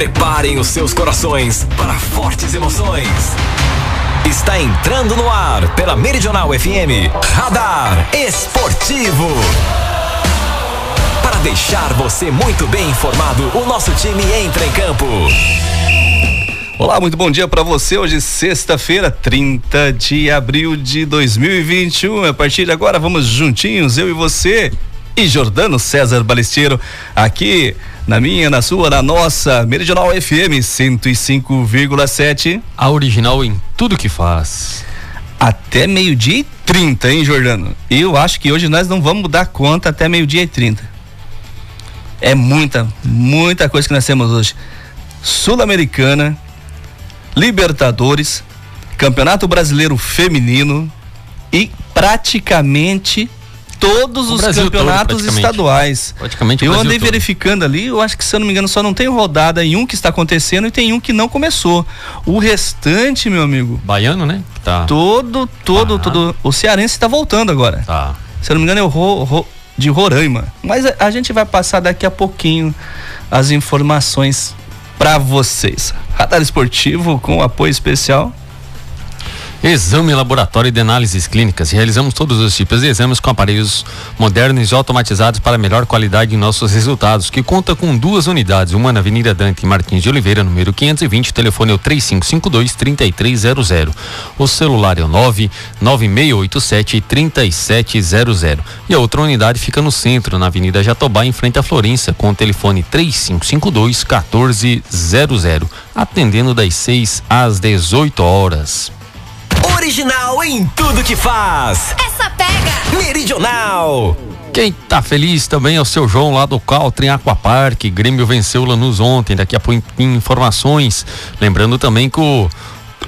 Preparem os seus corações para fortes emoções. Está entrando no ar pela Meridional FM Radar Esportivo. Para deixar você muito bem informado, o nosso time entra em campo. Olá, muito bom dia para você. Hoje, sexta-feira, 30 de abril de 2021. A partir de agora, vamos juntinhos, eu e você e Jordano César Balesteiro, aqui na minha, na sua, na nossa Meridional FM 105,7. A original em tudo que faz. Até meio-dia e 30, hein, Jordano? Eu acho que hoje nós não vamos dar conta até meio-dia e 30. É muita, muita coisa que nós temos hoje. Sul-Americana, Libertadores, Campeonato Brasileiro Feminino e praticamente todos O os Brasil campeonatos todo, praticamente. estaduais. Praticamente Eu andei todo. verificando ali, eu acho que se eu não me engano só não tem rodada em um que está acontecendo e tem um que não começou. O restante, meu amigo, Baiano, né? Tá. todo, todo, todo. O cearense está voltando agora. Tá. Se eu não me engano é o Ro- Ro- de Roraima. Mas a, a gente vai passar daqui a pouquinho as informações para vocês. Radar esportivo com apoio especial. Exame laboratório de análises clínicas. Realizamos todos os tipos de exames com aparelhos modernos e automatizados para melhor qualidade em nossos resultados, que conta com duas unidades, uma na Avenida Dante Martins de Oliveira, número 520, o telefone é o 3552-3300. O celular é o 99687-3700. E a outra unidade fica no centro, na Avenida Jatobá, em frente à Florença, com o telefone 3552-1400, atendendo das 6 às 18 horas. Original em tudo que faz. Essa pega! Meridional. Quem tá feliz também é o seu João lá do Caltrim Aquapark. Grêmio venceu o Lanús ontem. Daqui a pouco informações. Lembrando também que o,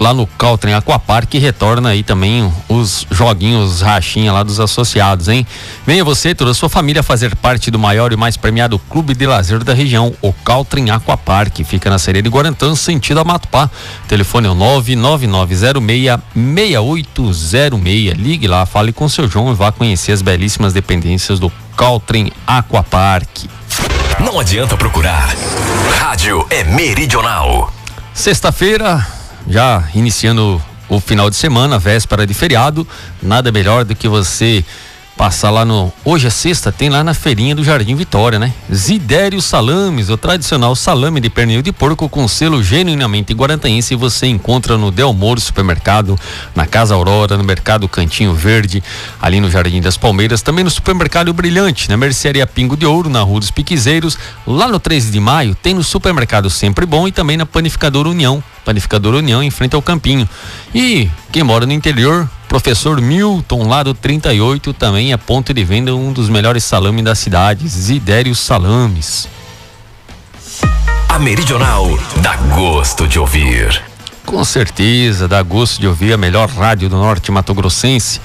lá no Caltrim Aquapark retorna aí também os joguinhos rachinha lá dos associados, hein? Venha você e toda a sua família fazer parte do maior e mais premiado clube de lazer da região, o Caltrim Aquapark. Fica na Sereia de Guarantã, sentido a Matupá. Telefone é o 99906-6806. Ligue lá, fale com o seu João e vá conhecer as belíssimas dependências do Caltrim Aquapark. Não adianta procurar. Rádio é Meridional. Sexta-feira, já iniciando o final de semana, véspera de feriado, nada melhor do que você passar lá no. Hoje é sexta, tem lá na feirinha do Jardim Vitória, né? Zidério Salames, o tradicional salame de pernil de porco com selo genuinamente guarantaense. Você encontra no Del Moro Supermercado, na Casa Aurora, no Mercado Cantinho Verde, ali no Jardim das Palmeiras, também no Supermercado Brilhante, na Mercearia Pingo de Ouro, na Rua dos Piquezeiros, lá no 13 de maio, tem no Supermercado Sempre Bom e também na Panificadora União. Panificadora União em frente ao Campinho. E quem mora no interior, professor Milton, lá do 38, também é ponto de venda um dos melhores salames da cidade, Zidério Salames. A Meridional dá gosto de ouvir. Com certeza, dá gosto de ouvir a melhor rádio do norte Mato Grossense.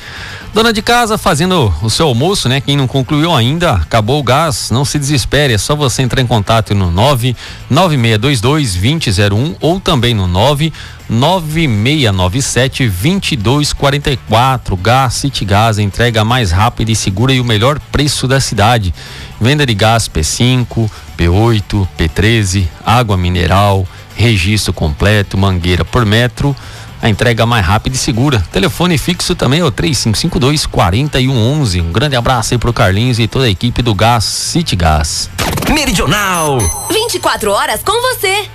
Dona de casa fazendo o seu almoço, né? Quem não concluiu ainda, acabou o gás, não se desespere, é só você entrar em contato no 99622 2001 ou também no 99697 2244. Gás City Gás, entrega mais rápida e segura e o melhor preço da cidade. Venda de gás P5, P8, P13, água mineral, registro completo, mangueira por metro. A entrega mais rápida e segura. Telefone fixo também é o 3552 4111. Um grande abraço aí pro Carlinhos e toda a equipe do Gás City Gás. Meridional. 24 horas com você.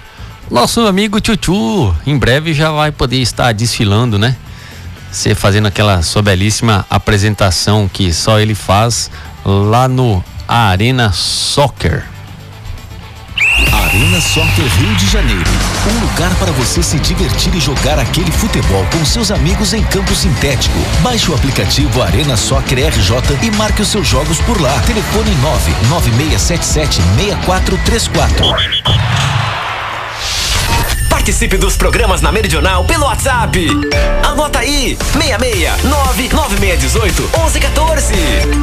Nosso amigo Tchutchu, em breve já vai poder estar desfilando, né? Você fazendo aquela sua belíssima apresentação que só ele faz lá no Arena Soccer. Arena Soccer Rio de Janeiro. Um lugar para você se divertir e jogar aquele futebol com seus amigos em campo sintético. Baixe o aplicativo Arena Soccer RJ e marque os seus jogos por lá. Telefone 996776434. Participe dos programas na Meridional pelo WhatsApp. Anota aí: 66 99618 1114.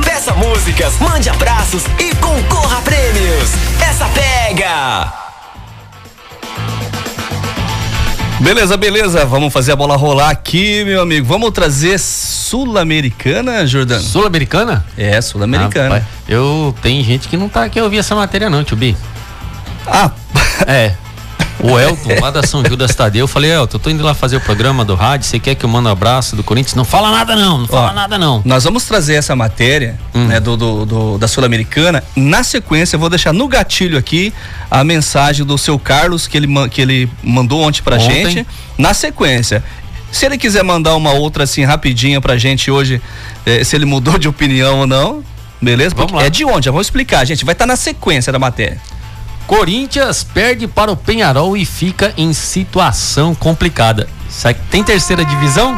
Peça músicas, mande abraços e concorra a prêmios. Essa pega! Beleza, beleza. Vamos fazer a bola rolar aqui, meu amigo. Vamos trazer Sul-Americana, Jordano? Sul-Americana? É, Sul-Americana. Rapaz, eu tem gente que não tá aqui ouvir essa matéria não, tio Bi. Ah, É. O Elton, lá da São Judas Tadeu, eu falei, Elton, eu tô indo lá fazer o programa do rádio, você quer que eu mande um abraço do Corinthians? Não fala nada não, não fala Ó, nada não. Nós vamos trazer essa matéria Hum. né, do, do- do- da Sul-Americana. Na sequência, eu vou deixar no gatilho aqui a mensagem do seu Carlos que ele, que ele mandou ontem pra Ontem. gente. Na sequência. Se ele quiser mandar uma outra assim rapidinha pra gente hoje, eh, se ele mudou de opinião ou não, beleza? Vamos Porque lá. É de onde? Já vou explicar, gente. Vai estar na sequência da matéria. Corinthians perde para o Penharol e fica em situação complicada. Tem terceira divisão?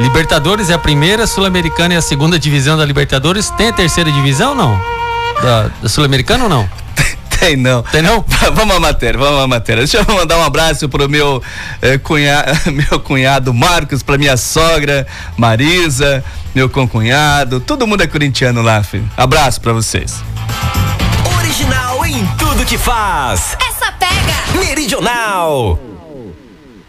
Libertadores é a primeira, Sul-Americana é a segunda divisão da Libertadores. Tem a terceira divisão ou não? Da, da Sul-Americana ou não? Tem não. Tem não? vamos à matéria, vamos à matéria. Deixa eu mandar um abraço pro meu, eh, cunha, meu cunhado Marcos, pra minha sogra Marisa, meu concunhado, todo mundo é corintiano lá, filho. Abraço pra vocês. Original em tudo que faz. Essa pega! Meridional.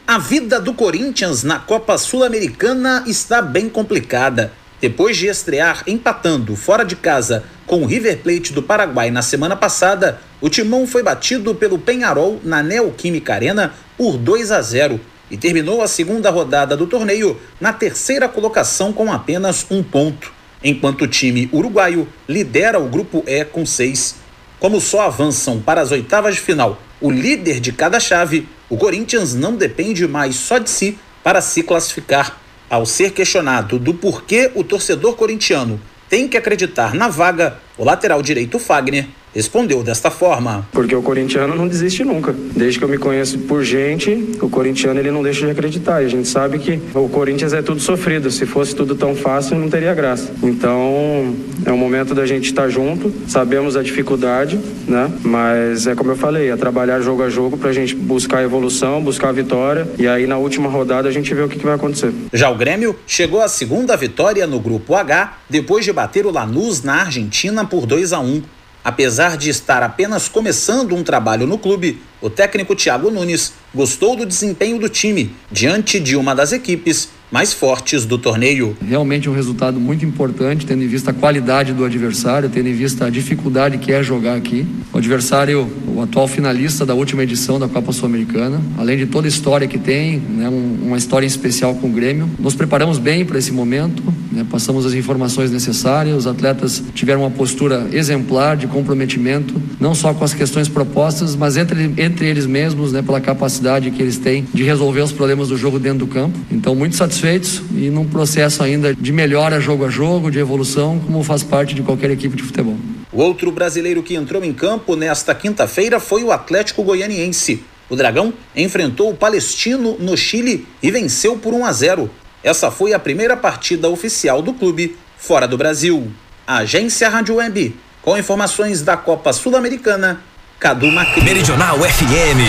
A vida do Corinthians na Copa Sul-Americana está bem complicada. Depois de estrear empatando fora de casa com o River Plate do Paraguai na semana passada, o Timão foi batido pelo Penharol na Neoquímica Arena por 2 a 0 e terminou a segunda rodada do torneio na terceira colocação com apenas um ponto, enquanto o time uruguaio lidera o grupo E com seis. Como só avançam para as oitavas de final o líder de cada chave, o Corinthians não depende mais só de si para se classificar. Ao ser questionado do porquê o torcedor corintiano tem que acreditar na vaga, o lateral direito Fagner respondeu desta forma. Porque o corintiano não desiste nunca. Desde que eu me conheço por gente, o corintiano ele não deixa de acreditar. E a gente sabe que o Corinthians é tudo sofrido. Se fosse tudo tão fácil, não teria graça. Então, é o momento da gente estar junto. Sabemos a dificuldade, né? Mas é como eu falei, é trabalhar jogo a jogo pra gente buscar a evolução, buscar a vitória. E aí na última rodada a gente vê o que, que vai acontecer. Já o Grêmio chegou à segunda vitória no grupo H depois de bater o Lanús na Argentina por 2 a 1. Apesar de estar apenas começando um trabalho no clube, o técnico Thiago Nunes gostou do desempenho do time diante de uma das equipes mais fortes do torneio. Realmente um resultado muito importante, tendo em vista a qualidade do adversário, tendo em vista a dificuldade que é jogar aqui. O adversário, o atual finalista da última edição da Copa Sul-Americana, além de toda a história que tem, né, um- uma história especial com o Grêmio. Nos preparamos bem para esse momento, né, passamos as informações necessárias, os atletas tiveram uma postura exemplar de comprometimento, não só com as questões propostas, mas entre, entre eles mesmos, né, pela capacidade que eles têm de resolver os problemas do jogo dentro do campo. Então, muito satisfeitos e num processo ainda de melhora jogo a jogo, de evolução, como faz parte de qualquer equipe de futebol. O outro brasileiro que entrou em campo nesta quinta-feira foi o Atlético Goianiense. O Dragão enfrentou o Palestino no Chile e venceu por 1 a 0. Essa foi a primeira partida oficial do clube fora do Brasil. A Agência Rádio Web, com informações da Copa Sul-Americana, Cadu Macri. Meridional FM.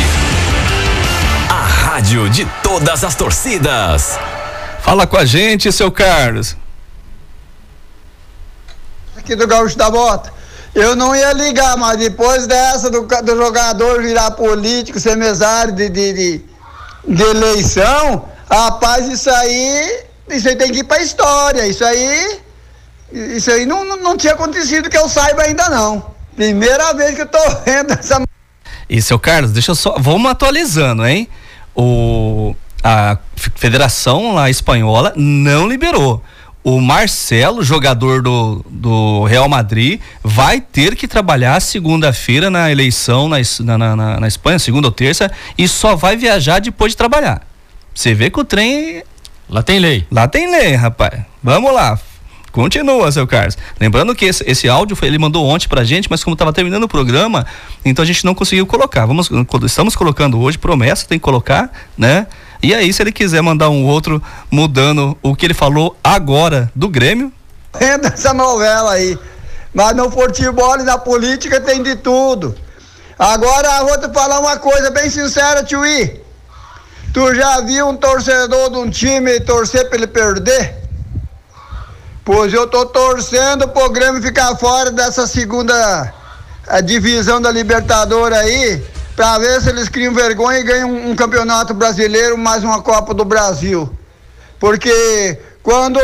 A rádio de todas as torcidas. Fala com a gente, seu Carlos. aqui do Gaúcho da Bota. Eu não ia ligar, mas depois dessa do, do jogador virar político, ser mesário de, de, de, de eleição, rapaz, isso aí, isso aí tem que ir pra história. Isso aí, isso aí não, não, não tinha acontecido que eu saiba ainda não. Primeira vez que eu tô vendo essa E seu Carlos, deixa eu só. Vamos atualizando, hein? O, a Federação lá espanhola não liberou. O Marcelo, jogador do, do Real Madrid, vai ter que trabalhar segunda-feira na eleição na, na, na- na Espanha, segunda ou terça, e só vai viajar depois de trabalhar. Você vê que o trem. Lá tem lei. Lá tem lei, rapaz. Vamos lá. Continua, seu Carlos. Lembrando que esse, esse áudio foi- ele mandou ontem pra gente, mas como estava terminando o programa, então a gente não conseguiu colocar. Vamos, estamos colocando hoje, promessa, tem que colocar, né? E aí, se ele quiser mandar um outro mudando o que ele falou agora do Grêmio, vendo essa novela aí. Mas no futebol e na política tem de tudo. Agora vou te falar uma coisa bem sincera, Tio Tu já viu um torcedor de um time torcer pra ele perder? Pois eu tô torcendo pro Grêmio ficar fora dessa segunda a divisão da Libertadores aí, pra ver se eles criam vergonha e ganham um, um campeonato brasileiro, mais uma Copa do Brasil. Porque quando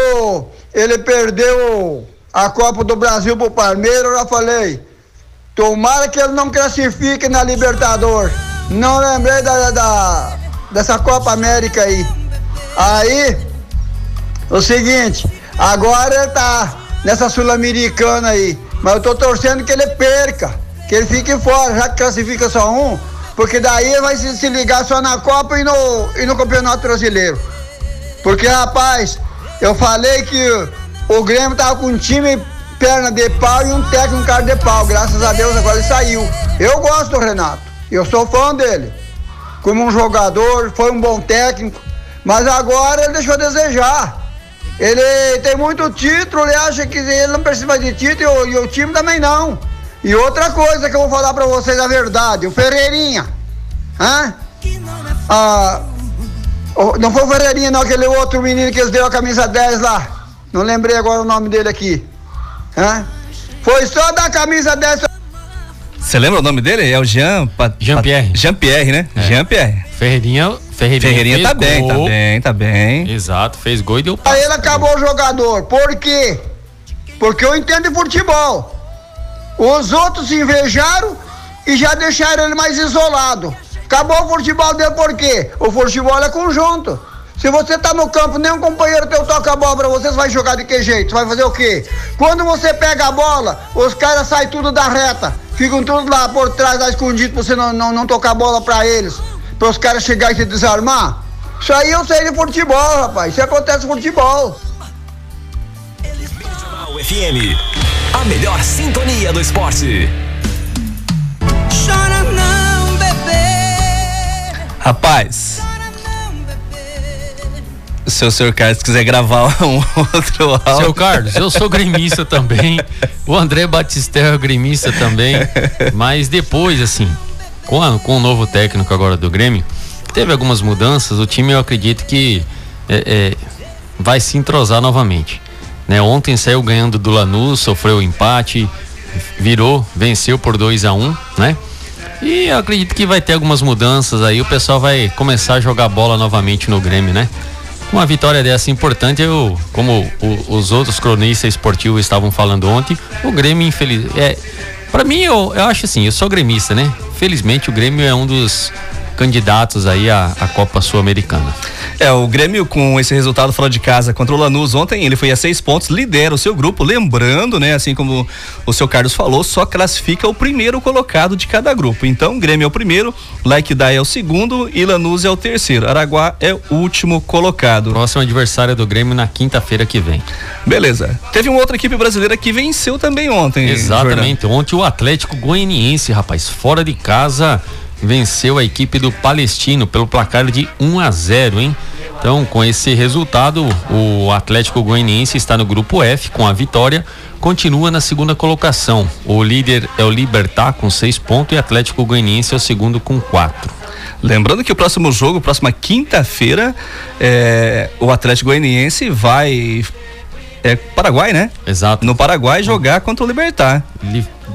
ele perdeu a Copa do Brasil pro Palmeiras, eu já falei, tomara que ele não classifique na Libertadores. Não lembrei da, da, dessa Copa América aí. Aí, o seguinte, agora tá nessa Sul-Americana aí. Mas eu tô torcendo que ele perca, que ele fique fora, já que classifica só um, porque daí vai se, ligar só na Copa e no, e no Campeonato Brasileiro. Porque, rapaz, eu falei que o Grêmio tava com um time perna de pau e um técnico cara de pau. Graças a Deus agora ele saiu. Eu gosto do Renato. Eu sou fã dele. Como um jogador, foi um bom técnico. Mas agora ele deixou a desejar. Ele tem muito título, ele acha que ele não precisa de título e o, time também não. E outra coisa que eu vou falar pra vocês a verdade, o Ferreirinha. Hã? Ah, não foi o Ferreirinha, não, aquele outro menino que eles deu a camisa 10 lá. Não lembrei agora o nome dele aqui. Hã? Foi só da camisa 10. Você lembra o nome dele? É o Jean. Jean Pierre. Jean Pierre, né? É. Jean Pierre. Ferreirinha. Ferreirinha, Ferreirinha tá bem, tá gol. bem, tá bem. Exato, fez gol e deu Aí ele acabou o jogador. Por quê? Porque eu entendo de futebol. Os outros se invejaram e já deixaram ele mais isolado. Acabou o futebol dele por quê? O futebol é conjunto. Se você tá no campo, nem um companheiro teu toca a bola pra você, você vai jogar de que jeito? Você vai fazer o quê? Quando você pega a bola, os caras saem tudo da reta. Ficam tudo lá por trás, lá escondido, pra você não, não, não tocar a bola pra eles. Para os caras chegarem e se desarmar. Isso aí eu sei de futebol, rapaz. Isso acontece no futebol. FM. A melhor sintonia do esporte. Chora não, bebê. Rapaz. Se o senhor Carlos quiser gravar um outro áudio. Seu Carlos, eu sou gremista também. O André Batistel é gremista também. Mas depois, assim, com, a, com o novo técnico agora do Grêmio, teve algumas mudanças. O time eu acredito que é, é, vai se entrosar novamente. Né? Ontem saiu ganhando do Lanús, sofreu um empate, virou, venceu por 2 a 1 um, né? E eu acredito que vai ter algumas mudanças aí, o pessoal vai começar a jogar bola novamente no Grêmio, né? Uma vitória dessa importante, eu, como o, os outros cronistas esportivos estavam falando ontem, o Grêmio, infeliz. É, para mim, eu, eu acho assim, eu sou gremista, né? Felizmente, o Grêmio é um dos candidatos aí à, à Copa Sul-Americana. É, o Grêmio com esse resultado fora de casa contra o Lanús ontem, ele foi a seis pontos, lidera o seu grupo, lembrando, né, assim como o seu Carlos falou, só classifica o primeiro colocado de cada grupo. Então, o Grêmio é o primeiro, Laikidai é o segundo e Lanús é o terceiro. Araguá é o último colocado. Próximo adversário do Grêmio na quinta-feira que vem. Beleza. Teve uma outra equipe brasileira que venceu também ontem. Exatamente. Jordan. Ontem o Atlético Goianiense, rapaz, fora de casa, venceu a equipe do Palestino pelo placar de 1 a 0, hein? Então, com esse resultado, o Atlético Goianiense está no grupo F com a vitória, continua na segunda colocação. O líder é o Libertar com seis pontos e o Atlético Goianiense é o segundo com quatro. Lembrando que o próximo jogo, próxima quinta-feira, é, o Atlético Goianiense vai é Paraguai, né? Exato. No Paraguai jogar contra o Libertar.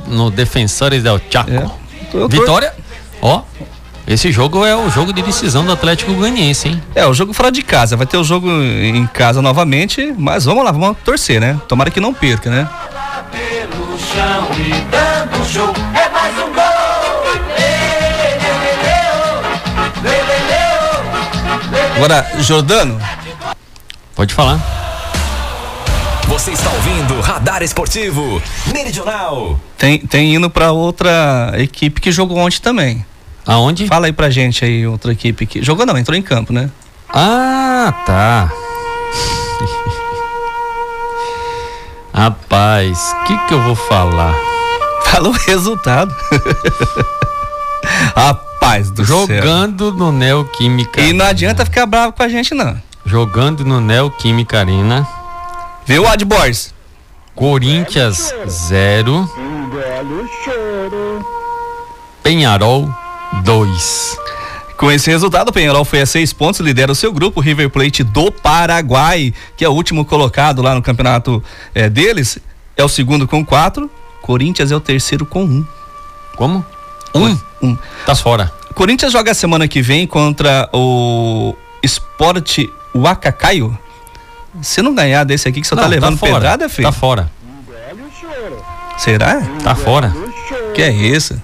No Defensores del Chaco. É. Vitória. Ó, esse jogo é o jogo de decisão do Atlético Goianiense, hein? É, o jogo fora de casa. Vai ter o jogo em casa novamente, mas vamos lá, vamos torcer, né? Tomara que não perca, né? Pelo chão e dando show, é mais um gol! Agora, Jordano. Pode falar. Você está ouvindo Radar Esportivo Meridional. Tem, tem indo para outra equipe que jogou ontem também. Aonde? Fala aí pra gente aí, outra equipe que. Jogou não, entrou em campo, né? Ah, tá. Rapaz, o que que eu vou falar? Fala o resultado. Rapaz do Jogando céu. no Neoquímica. E não adianta ficar bravo com a gente, não. Jogando no Neoquímica Arena. Viu, Adbors? Corinthians 0. Penharol 2. Com esse resultado, o Penharol foi a seis pontos, lidera o seu grupo, River Plate do Paraguai, que é o último colocado lá no campeonato é, deles, é o segundo com quatro, Corinthians é o terceiro com um. Como? Um. um. Tá fora. Corinthians joga a semana que vem contra o Sport Wacacaio. Se não ganhar desse aqui que você não, tá levando tá fora, pedrada, filho? Tá fora. Será? Tá fora. Que é isso?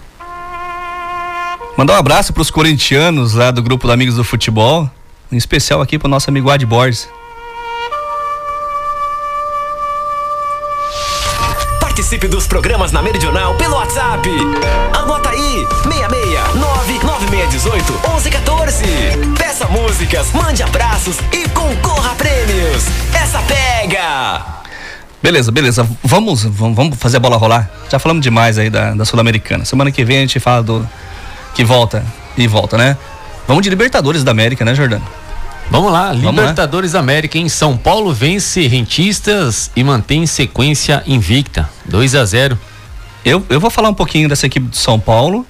Mandar um abraço para os corintianos lá do grupo de Amigos do Futebol, em especial aqui para o nosso amigo Ad Borges. Participe dos programas na Meridional pelo WhatsApp. Anota aí: 66 1114. Peça músicas, mande abraços e concorra a prêmios. Essa pega! Beleza, beleza. Vamos, vamos, vamos fazer a bola rolar. Já falamos demais aí da, da Sul-Americana. Semana que vem a gente fala do que volta e volta, né? Vamos de Libertadores da América, né, Jordano? Vamos lá, Vamos Libertadores lá. América em São Paulo vence Rentistas e mantém sequência invicta, 2 a 0. Eu, eu vou falar um pouquinho dessa equipe de São Paulo.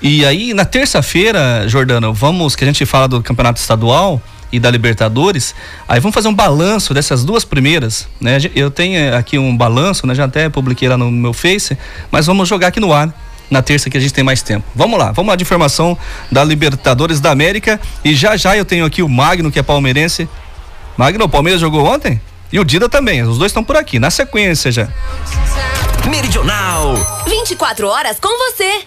E aí, na terça-feira, Jordano, vamos, que a gente fala do Campeonato Estadual e da Libertadores, aí vamos fazer um balanço dessas duas primeiras, né? Eu tenho aqui um balanço, né? Já até publiquei lá no meu Face, mas vamos jogar aqui no ar na terça que a gente tem mais tempo. Vamos lá, vamos lá de informação da Libertadores da América e já já eu tenho aqui o Magno, que é palmeirense. Magno, o Palmeiras jogou ontem? E o Dida também, os dois estão por aqui, na sequência já. Meridional. 24 horas com você.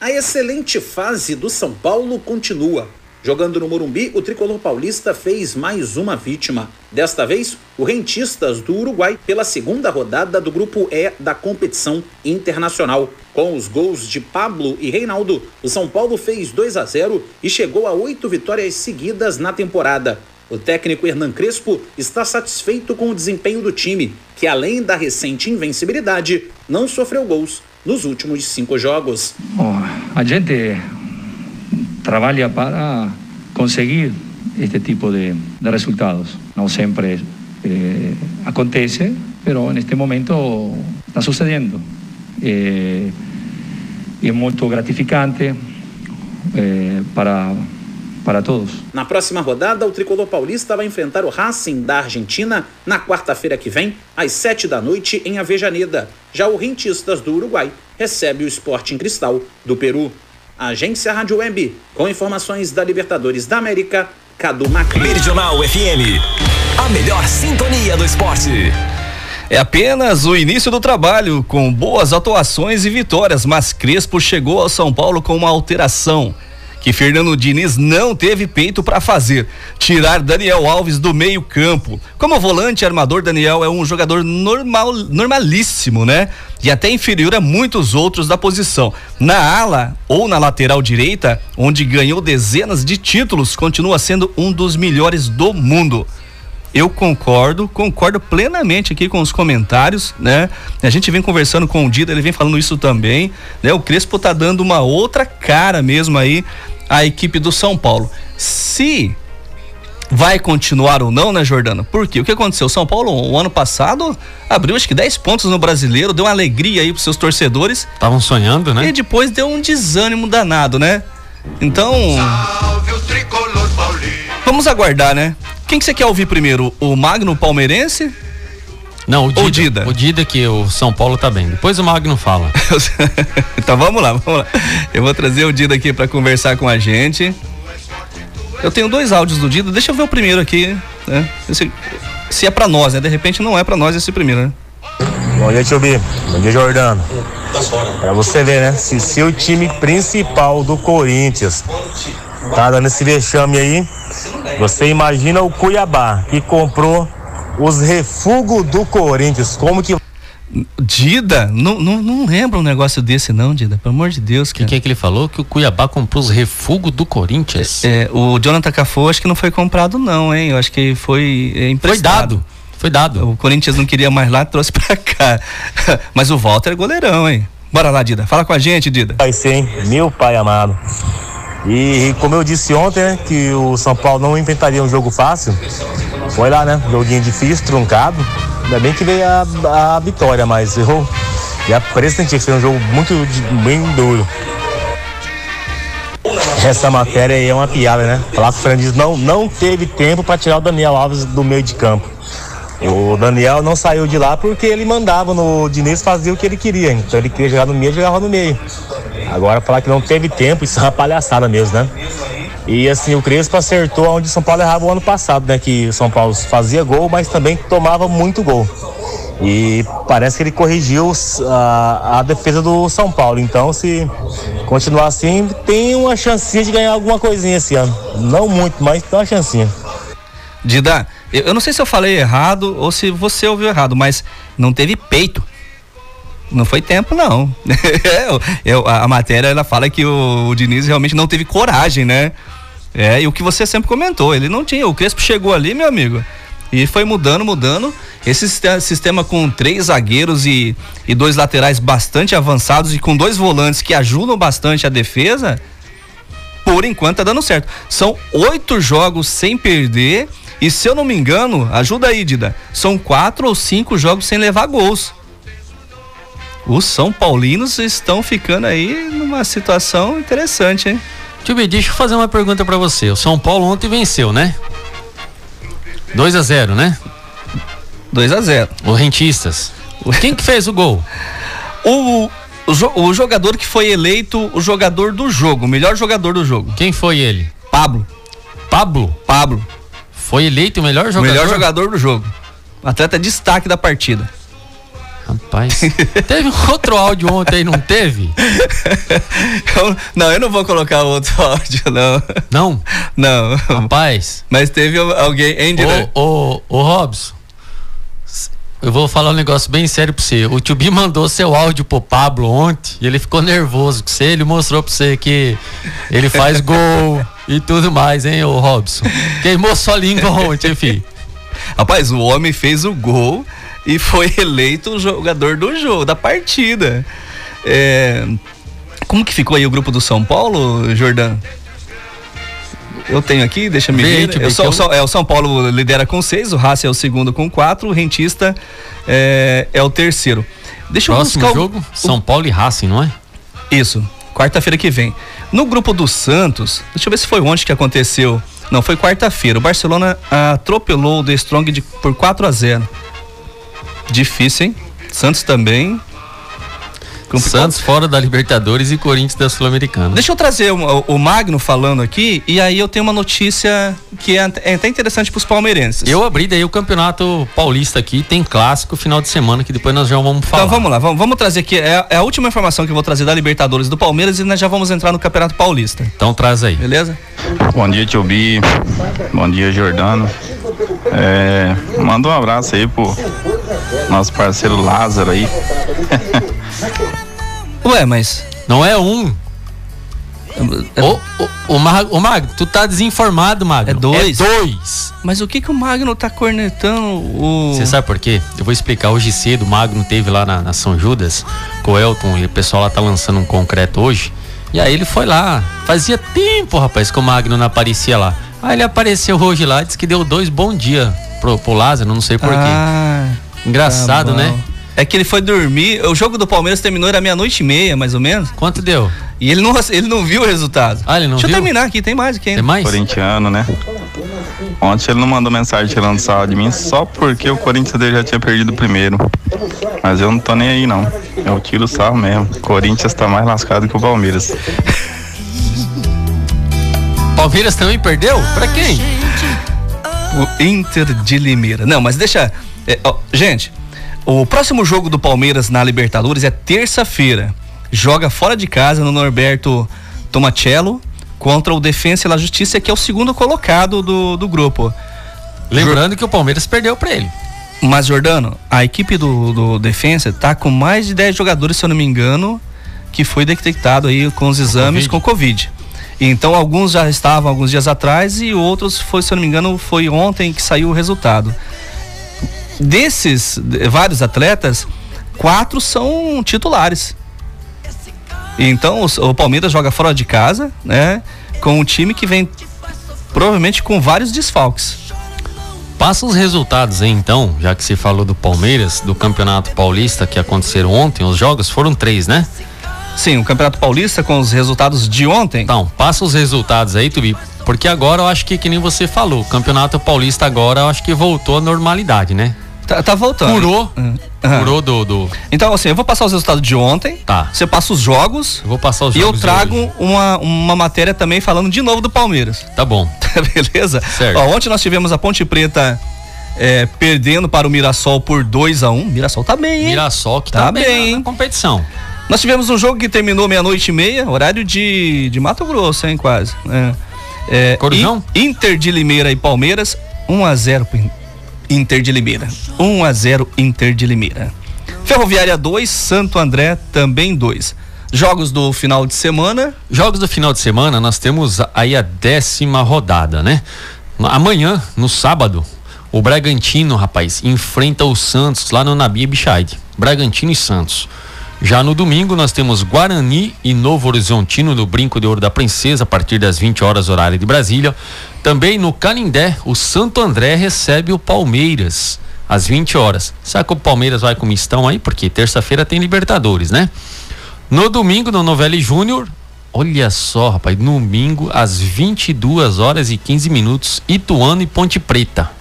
A excelente fase do São Paulo continua. Jogando no Morumbi, o tricolor paulista fez mais uma vítima. Desta vez, o Rentistas do Uruguai, pela segunda rodada do Grupo E da competição internacional. Com os gols de Pablo e Reinaldo, o São Paulo fez 2 a 0 e chegou a oito vitórias seguidas na temporada. O técnico Hernan Crespo está satisfeito com o desempenho do time, que além da recente invencibilidade, não sofreu gols nos últimos cinco jogos. Oh, a gente trabalha para conseguir este tipo de, de resultados. Não sempre eh, acontece, pero neste momento está sucedendo. Eh, é muito gratificante eh, para, para todos. Na próxima rodada, o tricolor paulista vai enfrentar o Racing da Argentina na quarta-feira que vem, às sete da noite, em Avejaneda. Já o Rentistas do Uruguai recebe o Sporting Cristal do Peru. Agência Rádio Web, com informações da Libertadores da América, Cadu Macri. Meridional FM, a melhor sintonia do esporte. É apenas o início do trabalho, com boas atuações e vitórias, mas Crespo chegou ao São Paulo com uma alteração que Fernando Diniz não teve peito para fazer, tirar Daniel Alves do meio-campo. Como volante armador, Daniel é um jogador normal, normalíssimo, né? E até inferior a muitos outros da posição. Na ala ou na lateral direita, onde ganhou dezenas de títulos, continua sendo um dos melhores do mundo eu concordo, concordo plenamente aqui com os comentários, né? A gente vem conversando com o Dida, ele vem falando isso também, né? O Crespo tá dando uma outra cara mesmo aí à equipe do São Paulo. Se vai continuar ou não, né, Jordano? Porque o que aconteceu? O São Paulo, o ano passado, abriu acho que 10 pontos no brasileiro, deu uma alegria aí pros seus torcedores. Estavam sonhando, né? E depois deu um desânimo danado, né? Então. Vamos aguardar, né? Quem que você quer ouvir primeiro? O Magno Palmeirense? Não, o Dida, o Dida. O Dida que o São Paulo tá bem. Depois o Magno fala. então vamos lá, vamos lá. Eu vou trazer o Dida aqui para conversar com a gente. Eu tenho dois áudios do Dida. Deixa eu ver o primeiro aqui, né? Se, se é para nós, né? De repente não é para nós esse primeiro, né? Bom dia, Tio B. Bom dia, Jordano. Pra você ver, né? Se seu time principal do Corinthians tá dando esse vexame aí, você imagina o Cuiabá, que comprou os refugos do Corinthians. Como que. Dida, não, não, não lembra um negócio desse, não, Dida. Pelo amor de Deus. O que, que, é que ele falou? Que o Cuiabá comprou os refugos do Corinthians? É, é, o Jonathan Cafu acho que não foi comprado, não, hein? Eu acho que foi é, emprestado. Foi dado. Foi dado. O Corinthians não queria mais lá, trouxe pra cá. Mas o Walter é goleirão, hein? Bora lá, Dida. Fala com a gente, Dida. Vai ser, hein? Meu pai amado. E, como eu disse ontem, né, que o São Paulo não inventaria um jogo fácil. Foi lá, né? Joguinho difícil, truncado. Ainda bem que veio a, a vitória, mas errou. E a pressenti que foi um jogo muito bem duro. Essa matéria aí é uma piada, né? Falar que o Fernandes não, não teve tempo para tirar o Daniel Alves do meio de campo. O Daniel não saiu de lá porque ele mandava no Diniz fazer o que ele queria. Então ele queria jogar no meio, jogava no meio. Agora falar que não teve tempo, isso é uma palhaçada mesmo, né? E assim, o Crespo acertou onde o São Paulo errava o ano passado, né? Que o São Paulo fazia gol, mas também tomava muito gol. E parece que ele corrigiu a, a defesa do São Paulo. Então, se continuar assim, tem uma chancinha de ganhar alguma coisinha esse ano. Não muito, mas tem uma chancinha. Dida, eu não sei se eu falei errado ou se você ouviu errado, mas não teve peito. Não foi tempo, não. eu, a, a matéria ela fala que o, o Diniz realmente não teve coragem, né? É, e o que você sempre comentou, ele não tinha. O Crespo chegou ali, meu amigo, e foi mudando, mudando. Esse sistema com três zagueiros e, e dois laterais bastante avançados e com dois volantes que ajudam bastante a defesa, por enquanto tá dando certo. São oito jogos sem perder e se eu não me engano, ajuda aí, Dida, são quatro ou cinco jogos sem levar gols. Os São Paulinos estão ficando aí numa situação interessante, hein? Tio B, deixa eu fazer uma pergunta para você. O São Paulo ontem venceu, né? 2 a 0 né? 2 a 0 O Rentistas. Quem que fez o gol? O, o, o, jogador que foi eleito o jogador do jogo, o melhor jogador do jogo. Quem foi ele? Pablo. Pablo? Pablo. Foi eleito o melhor jogador? O melhor jogador do jogo. Atleta destaque da partida. Rapaz, teve outro áudio ontem, não teve? Eu, não, eu não vou colocar outro áudio, não. Não? Não. Rapaz. Mas teve alguém, hein, Ô, ô, ô, Robson, eu vou falar um negócio bem sério pra você. O Tubi mandou seu áudio pro Pablo ontem e ele ficou nervoso com você. Ele mostrou pra você que ele faz gol e tudo mais, hein, ô Robson? Queimou sua língua ontem, enfim. Rapaz, o homem fez o gol e foi eleito o jogador do jogo, da partida. É, como que ficou aí o grupo do São Paulo, Jordão? Eu tenho aqui, deixa me ver. Eu sou, eu... é, o São Paulo lidera com seis, o Racing é o segundo com quatro, o Rentista é, é o terceiro. Deixa Próximo eu buscar jogo, o... São Paulo e Racing, não é? Isso, quarta-feira que vem. No grupo do Santos, deixa eu ver se foi ontem que aconteceu. Não, foi quarta-feira. O Barcelona atropelou o The Strong de, por 4 a 0 Difícil, hein? Santos também. Santos fora da Libertadores e Corinthians da Sul-Americana. Deixa eu trazer o, o, Magno falando aqui e aí eu tenho uma notícia que é, é até interessante para os palmeirenses. Eu abri daí o Campeonato Paulista aqui, tem clássico final de semana que depois nós já vamos falar. Então vamos lá, vamos, vamos trazer aqui, é, é, a última informação que eu vou trazer da Libertadores do Palmeiras e nós já vamos entrar no Campeonato Paulista. Então traz aí. Beleza? Bom dia, Tio Bi. Bom dia, Jordano. É, manda um abraço aí pro nosso parceiro Lázaro aí. Ué, mas não é um. Ô, o, o, Mag, o Magno, tu tá desinformado, Magno. É dois. É dois. Mas o que que o Magno tá cornetando o... Você sabe por quê? Eu vou explicar. Hoje cedo, o Magno teve lá na, na São Judas com o Elton e o pessoal lá tá lançando um concreto hoje. E aí ele foi lá. Fazia tempo, rapaz, que o Magno não aparecia lá. Aí ele apareceu hoje lá, disse que deu dois bom dia pro, pro Lázaro, não sei porquê. Ah, Engraçado, tá né? É que ele foi dormir. O jogo do Palmeiras terminou, era meia-noite e meia, mais ou menos. Quanto deu? E ele não, ele não viu o resultado. Ah, ele não Deixa viu? eu terminar aqui, tem mais aqui ainda. Tem mais? Corintiano, né? Ontem ele não mandou mensagem tirando sal de mim só porque o Corinthians dele já tinha perdido o primeiro. Mas eu não tô nem aí, não. Eu tiro o sal mesmo. O Corinthians tá mais lascado que o Palmeiras. Palmeiras também perdeu? Pra quem? O Inter de Limeira. Não, mas deixa. É, ó, gente, o próximo jogo do Palmeiras na Libertadores é terça-feira. Joga fora de casa no Norberto Tomacello contra o Defensa e La Justiça, que é o segundo colocado do, do grupo. Lembrando que o Palmeiras perdeu para ele. Mas, Jordano, a equipe do, do Defensa tá com mais de 10 jogadores, se eu não me engano, que foi detectado aí com os exames COVID. com Covid. Então, alguns já estavam alguns dias atrás e outros, foi, se eu não me engano, foi ontem que saiu o resultado desses vários atletas, quatro são titulares. Então o, Palmeiras joga fora de casa, né? Com um time que vem provavelmente com vários desfalques. Passa os resultados aí então, já que você falou do Palmeiras, do Campeonato Paulista que aconteceram ontem, os jogos foram três, né? Sim, o Campeonato Paulista com os resultados de ontem. Então, passa os resultados aí, Tubi, porque agora eu acho que, que nem você falou, o Campeonato Paulista agora eu acho que voltou à normalidade, né? Tá, tá voltando. Curou. Uhum. Curou do, do, Então, assim, eu vou passar os resultados de ontem. Tá. Você passa os jogos. Eu vou passar os jogos. E eu trago uma, uma matéria também falando de novo do Palmeiras. Tá bom. Beleza? Certo. Ó, ontem nós tivemos a Ponte Preta é, perdendo para o Mirassol por 2 a 1 um. Mirassol tá bem, hein? Mirassol que tá, Tá bem, bem, na- na competição. Nós tivemos um jogo que terminou meia-noite e meia, horário de, de Mato Grosso, hein, quase. É, é, Corujão? In- Inter de Limeira e Palmeiras, 1 a 0 pro In- Inter de Limeira. 1 a 0 Inter de Limeira. Ferroviária 2, Santo André também 2. Jogos do final de semana, Jogos do final de semana, nós temos aí a décima rodada, né? Amanhã, no sábado, o Bragantino, rapaz, enfrenta o Santos lá no Nabi Bichaid. Bragantino e Santos. Já no domingo, nós temos Guarani e Novo Horizontino no Brinco de Ouro da Princesa, a partir das 20 horas, horário de Brasília. Também no Canindé, o Santo André recebe o Palmeiras, às 20 horas. Será que o Palmeiras vai com mistão aí? Porque terça-feira tem Libertadores, né? No domingo, no Novelli Júnior, olha só, rapaz, domingo às 22 horas e 15 minutos, Ituano e Ponte Preta.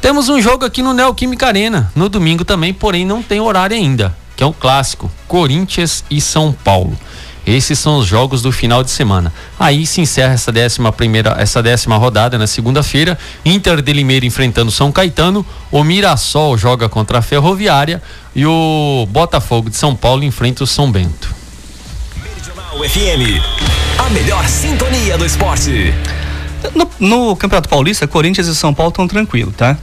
Temos um jogo aqui no Neoquímica Arena, no domingo também, porém não tem horário ainda, que é o clássico, Corinthians e São Paulo. Esses são os jogos do final de semana. Aí se encerra essa décima primeira, essa décima rodada na segunda-feira. Inter de Limeira enfrentando São Caetano, o Mirassol joga contra a Ferroviária e o Botafogo de São Paulo enfrenta o São Bento. O FM, a melhor sintonia do esporte. No, no Campeonato Paulista, Corinthians e São Paulo estão tranquilos, tá?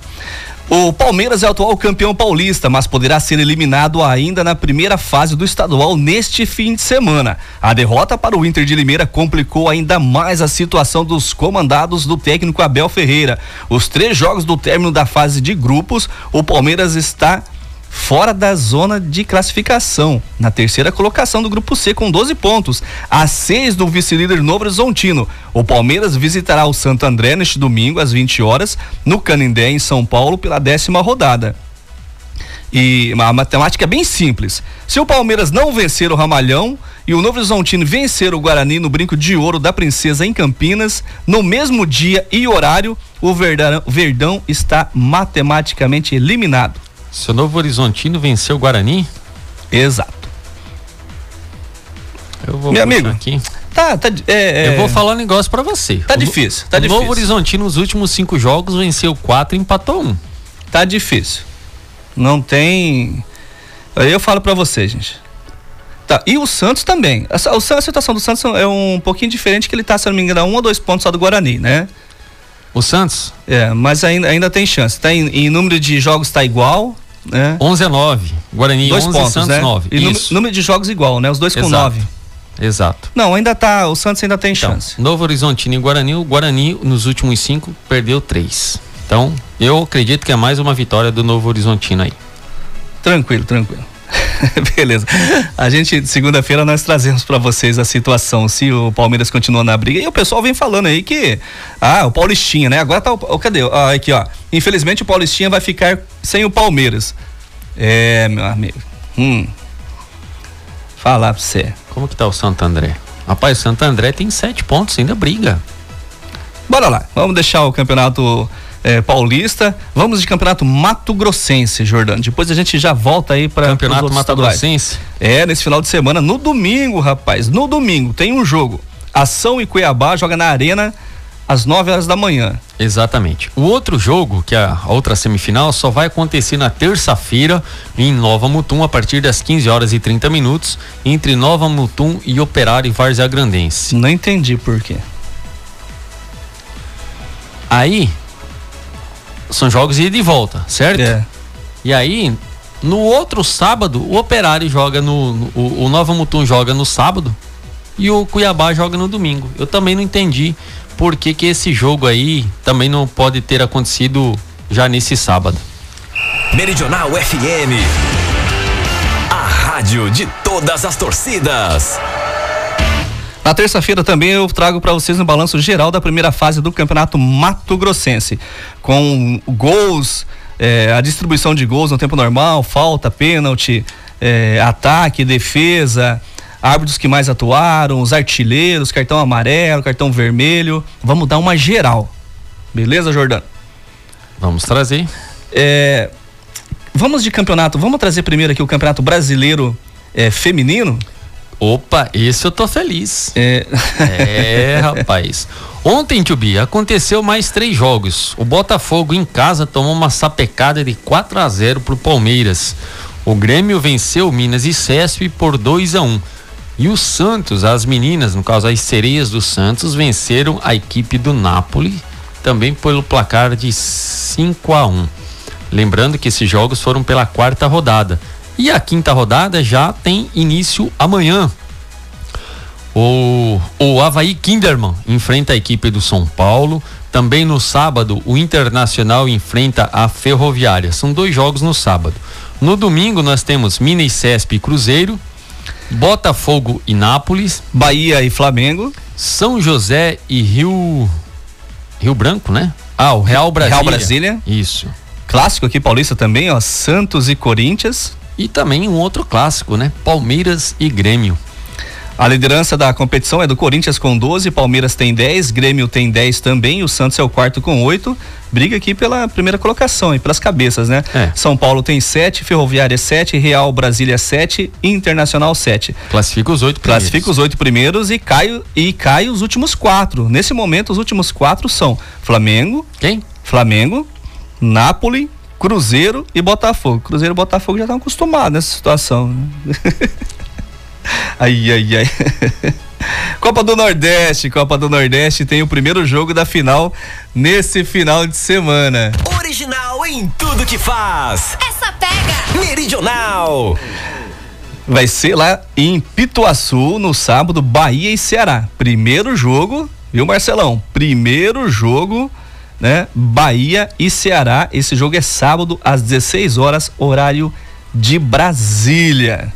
O Palmeiras é o atual campeão paulista, mas poderá ser eliminado ainda na primeira fase do estadual neste fim de semana. A derrota para o Inter de Limeira complicou ainda mais a situação dos comandados do técnico Abel Ferreira. Os três jogos do término da fase de grupos, o Palmeiras está fora da zona de classificação, na terceira colocação do grupo C com 12 pontos, a seis do vice-líder Novo Horizontino. O Palmeiras visitará o Santo André neste domingo às 20 horas no Canindé em São Paulo pela décima rodada. E a matemática é bem simples. Se o Palmeiras não vencer o Ramalhão e o Novo Horizontino vencer o Guarani no Brinco de Ouro da Princesa em Campinas, no mesmo dia e horário, o Verdão está matematicamente eliminado. Se o Novo Horizontino venceu o Guarani, Exato. eu vou Meu amigo, aqui. Tá, tá. É, é- Eu vou falar um negócio pra você. Tá O difícil, tá o difícil. Novo Horizontino, nos últimos cinco jogos, venceu quatro e empatou um. Tá difícil. Não tem. Aí eu falo pra você, gente. Tá, e o Santos também. Santos- a situação do Santos é um pouquinho diferente, que ele tá, se não me engano, a um ou dois pontos só do Guarani, né? O Santos? É, mas ainda, ainda tem chance. Tá em, em número de jogos tá igual, né? 11 a 9. Guarani dois 11, pontos, Santos né? 9. E número, Isso. número de jogos igual, né? Os dois com Exato. nove. Exato. Não, ainda tá. O Santos ainda tem Então, chance. Novo Horizontino e Guarani, o Guarani nos últimos cinco perdeu três. Então, eu acredito que é mais uma vitória do Novo Horizontino aí. Tranquilo, tranquilo. Beleza. A gente, segunda-feira, nós trazemos pra vocês a situação, se o Palmeiras continua na briga. E o pessoal vem falando aí que. Ah, o Paulistinha, né? Agora tá o. o- cadê? Ah, aqui, ó. Infelizmente o Paulistinha vai ficar sem o Palmeiras. É, meu amigo. Hum. Falar pra você. Como que tá o Santo André? Rapaz, o Santo André tem sete pontos, ainda briga. Bora lá. Vamos deixar o campeonato. Eh, paulista, vamos de campeonato Mato Grossense, Jordano. Depois a gente já volta aí para Campeonato Mato Grossense? É, nesse final de semana, no domingo, rapaz. No domingo tem um jogo. Ação e Cuiabá joga na Arena às 9 horas da manhã. Exatamente. O outro jogo, que é a outra semifinal, só vai acontecer na terça-feira em Nova Mutum, a partir das 15 horas e 30 minutos, entre Nova Mutum e Operário Várzea Grandense. Não entendi por quê. Aí, são jogos de ida e volta, certo? É. E aí, no outro sábado, o Operário joga no. no- o, o Nova Mutum joga no sábado e o Cuiabá joga no domingo. Eu também não entendi por que, que esse jogo aí também não pode ter acontecido já nesse sábado. Meridional FM. A rádio de todas as torcidas. Na terça-feira também eu trago para vocês um balanço geral da primeira fase do Campeonato Mato Grossense, com gols, eh, a distribuição de gols no tempo normal, falta, pênalti, eh, ataque, defesa, árbitros que mais atuaram, os artilheiros, cartão amarelo, cartão vermelho. Vamos dar uma geral. Beleza, Jordano? Vamos trazer. É, vamos de campeonato. Vamos trazer primeiro aqui o Campeonato Brasileiro eh, Feminino. Opa, esse eu tô feliz. É, é rapaz. Ontem, Tubi, aconteceu mais três jogos. O Botafogo em casa tomou uma sapecada de 4 a 0 pro Palmeiras. O Grêmio venceu Minas e Cesp por 2 a 1. E o Santos, as meninas, no caso as sereias do Santos, venceram a equipe do Napoli, também pelo placar de 5 a 1. Lembrando que esses jogos foram pela quarta rodada. E a quinta rodada já tem início amanhã. O, o Havaí Kinderman enfrenta a equipe do São Paulo. Também no sábado, o Internacional enfrenta a Ferroviária. São dois jogos no sábado. No domingo, nós temos Minas Cesp e Cruzeiro, Botafogo e Nápoles, Bahia e Flamengo, São José e Rio. Rio Branco, né? Ah, o Real Brasília. Real Brasília. Isso. Clássico aqui paulista também, ó, Santos e Corinthians. E também um outro clássico, né? Palmeiras e Grêmio. A liderança da competição é do Corinthians com 12, Palmeiras tem 10, Grêmio tem 10 também, o Santos é o quarto com 8. Briga aqui pela primeira colocação e pelas cabeças, né? É. São Paulo tem 7, Ferroviária 7, Real Brasília 7, Internacional 7. Classifica os oito primeiros. Classifica os oito primeiros e cai, e cai os últimos quatro. Nesse momento, os últimos quatro são Flamengo. Quem? Flamengo, Nápoles, Cruzeiro e Botafogo. Cruzeiro e Botafogo já estão acostumados nessa situação. né? ai, ai, ai. Copa do Nordeste, Copa do Nordeste tem o primeiro jogo da final nesse final de semana. Original em tudo que faz. Essa pega! Meridional. Vai ser lá em Pituaçu, no sábado, Bahia e Ceará. Primeiro jogo, viu, Marcelão? Primeiro jogo, né? Bahia e Ceará. Esse jogo é sábado, às 16 horas, horário de Brasília.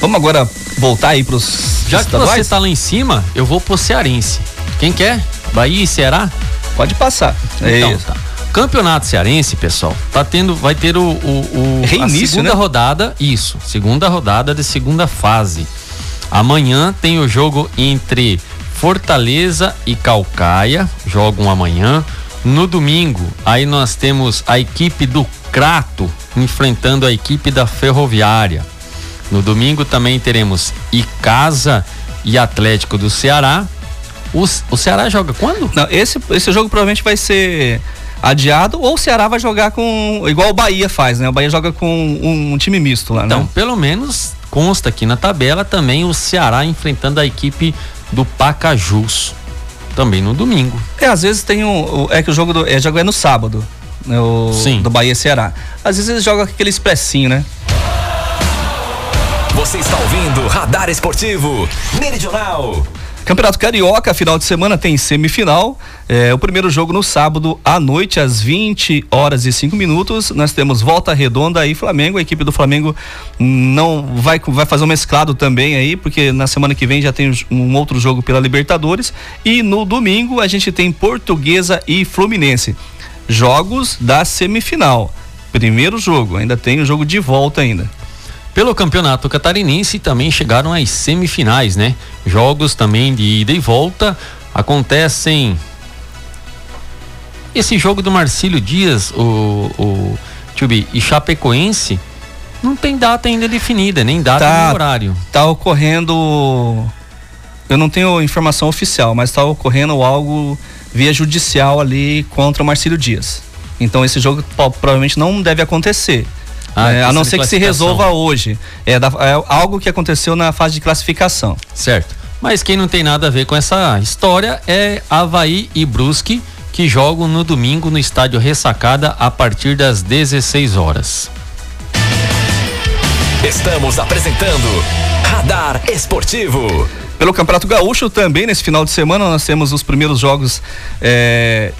Vamos agora voltar aí pros Já que estaduais? você tá lá em cima, eu vou pro Cearense. Quem quer? Bahia e Ceará? Pode passar. Então, Isso. tá. Campeonato Cearense, pessoal, tá tendo, vai ter o, o, o Reinício, a segunda né? rodada, isso, segunda rodada de segunda fase. Amanhã tem o jogo entre Fortaleza e Calcaia, jogam amanhã. No domingo, aí nós temos a equipe do Crato enfrentando a equipe da Ferroviária. No domingo também teremos Icasa e Atlético do Ceará. O, o Ceará joga quando? Não, esse, esse jogo provavelmente vai ser adiado ou o Ceará vai jogar com. igual o Bahia faz, né? O Bahia joga com um, um time misto lá, Então, né? pelo menos consta aqui na tabela também o Ceará enfrentando a equipe do Pacajus. Também no domingo. É, às vezes tem um. o- É que o jogo, do, é, jogo é no sábado. Né, o, Sim. Do Bahia Ceará. Às vezes eles jogam com aquele expressinho, né? Você está ouvindo Radar Esportivo Meridional. Campeonato Carioca, final de semana tem semifinal. É, o primeiro jogo no sábado à noite, às 20 horas e 5 minutos. Nós temos Volta Redonda e Flamengo. A equipe do Flamengo não vai, vai fazer um mesclado também aí, porque na semana que vem já tem um outro jogo pela Libertadores. E no domingo a gente tem Portuguesa e Fluminense. Jogos da semifinal. Primeiro jogo, ainda tem o jogo de volta ainda. Pelo campeonato catarinense também chegaram às semifinais, né? Jogos também de ida e volta acontecem. Esse jogo do Marcílio Dias, o, o Tchubi, e Chapecoense, não tem data ainda definida, nem data Tá. nem horário. tá ocorrendo. Eu não tenho informação oficial, mas está ocorrendo algo via judicial ali contra o Marcílio Dias. Então esse jogo provavelmente não deve acontecer. Ah, É, a não ser que se resolva hoje. É, da- é algo que aconteceu na fase de classificação. Certo. Mas quem não tem nada a ver com essa história é Havaí e Brusque, que jogam no domingo no estádio Ressacada a partir das 16 horas. Estamos apresentando Radar Esportivo. Pelo Campeonato Gaúcho também nesse final de semana nós temos os primeiros jogos é,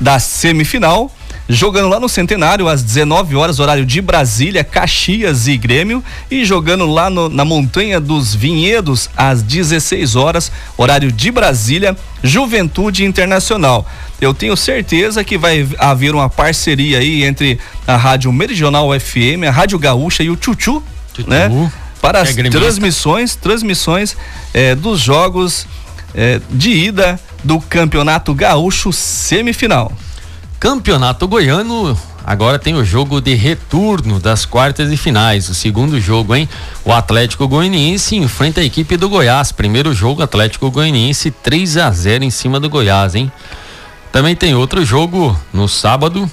da semifinal. Jogando lá no Centenário às 19 horas, horário de Brasília, Caxias e Grêmio. E jogando lá no- na Montanha dos Vinhedos às 16 horas, horário de Brasília, Juventude Internacional. Eu tenho certeza que vai haver uma parceria aí entre a Rádio Meridional FM, a Rádio Gaúcha e o Chuchu, Chuchu, né? Para é as gremista. transmissões, transmissões eh, dos jogos eh, de ida do Campeonato Gaúcho semifinal. Campeonato Goiano, agora tem o jogo de retorno das quartas e finais. O segundo jogo, hein? O Atlético Goianiense enfrenta a equipe do Goiás. Primeiro jogo, Atlético Goianiense 3 a 0 em cima do Goiás, hein? Também tem outro jogo no sábado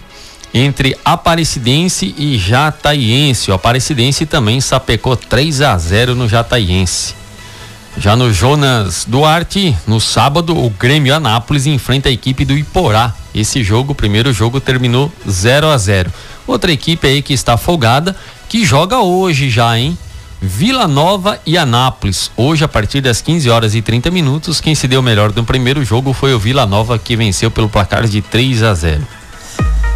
entre Aparecidense e Jataiense. O Aparecidense também sapecou 3 a 0 no Jataiense. Já no Jonas Duarte, no sábado, o Grêmio Anápolis enfrenta a equipe do Iporá. Esse jogo, o primeiro jogo, terminou 0 a 0 Outra equipe aí que está folgada, que joga hoje já, hein? Vila Nova e Anápolis. Hoje, a partir das 15 horas e 30 minutos, quem se deu melhor no primeiro jogo foi o Vila Nova, que venceu pelo placar de 3 a 0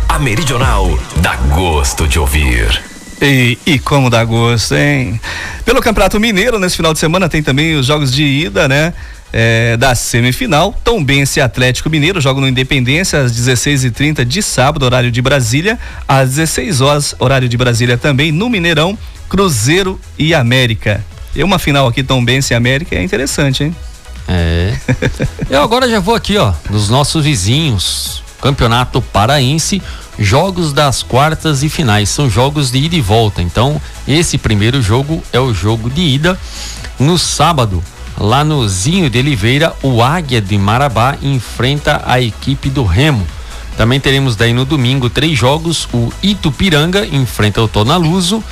A Meridional dá gosto de ouvir. E, e, como dá gosto, hein? Pelo Campeonato Mineiro, nesse final de semana tem também os jogos de ida, né? É, da semifinal, Tombense Atlético Mineiro jogam no Independência às 16h30 de sábado, horário de Brasília, às 16 horas, horário de Brasília também, no Mineirão, Cruzeiro e América. E uma final aqui, Tombense e América, é interessante, hein? É. Eu agora já vou aqui, ó, nos nossos vizinhos, Campeonato Paraense, jogos das quartas e finais, são jogos de ida e volta. Então, esse primeiro jogo é o jogo de ida. No sábado, lá no Zinho de Oliveira, o Águia de Marabá enfrenta a equipe do Remo. Também teremos daí no domingo três jogos: o Itupiranga enfrenta o Tonaluso,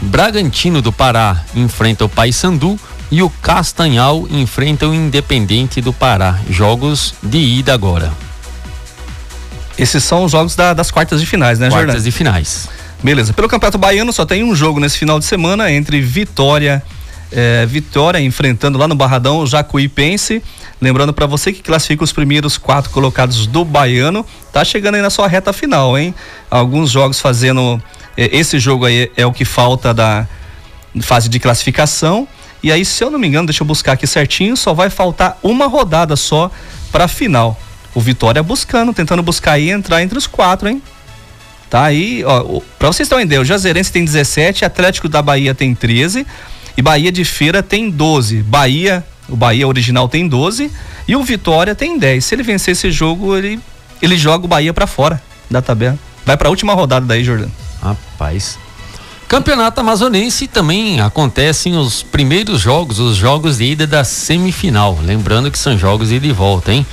Bragantino do Pará enfrenta o Paysandu e o Castanhal enfrenta o Independente do Pará. Jogos de ida agora. Esses são os jogos da, das quartas de finais, né, Quartas de finais. Beleza. Pelo Campeonato Baiano só tem um jogo nesse final de semana entre Vitória é, Vitória enfrentando lá no Barradão o Jacuipense. Lembrando para você que classifica os primeiros quatro colocados do Baiano, tá chegando aí na sua reta final, hein? Alguns jogos fazendo é, esse jogo aí é o que falta da fase de classificação. E aí, se eu não me engano, deixa eu buscar aqui certinho, só vai faltar uma rodada só para final. O Vitória buscando, tentando buscar aí entrar entre os quatro, hein? Tá aí, ó, pra vocês terem uma ideia, o Jazerense tem 17, Atlético da Bahia tem 13 e Bahia de Feira tem 12. Bahia, o Bahia original tem 12 e o Vitória tem 10. Se ele vencer esse jogo, ele ele joga o Bahia para fora da tabela. Vai para a última rodada daí, Jordano. Rapaz. Campeonato Amazonense também acontecem os primeiros jogos, os jogos de ida da semifinal. Lembrando que são jogos de ida e volta, hein?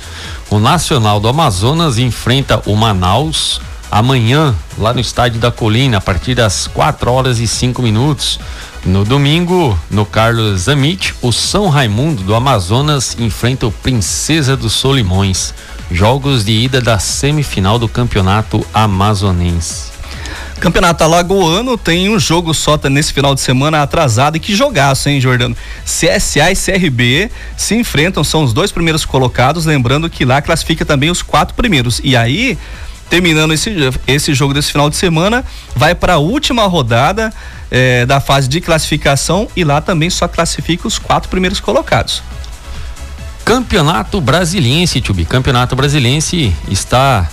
O Nacional do Amazonas enfrenta o Manaus amanhã, lá no Estádio da Colina, a partir das 4 horas e 5 minutos. No domingo, no Carlos Zamit, o São Raimundo do Amazonas enfrenta o Princesa dos Solimões. Jogos de ida da semifinal do Campeonato Amazonense. Campeonato Alagoano tem um jogo só tá nesse final de semana atrasado e que jogaço, hein, Jordano? CSA e CRB se enfrentam, são os dois primeiros colocados, lembrando que lá classifica também os quatro primeiros. E aí, terminando esse, esse jogo desse final de semana, vai para a última rodada eh, da fase de classificação e lá também só classifica os quatro primeiros colocados. Campeonato Brasiliense, Tubi. Campeonato Brasiliense está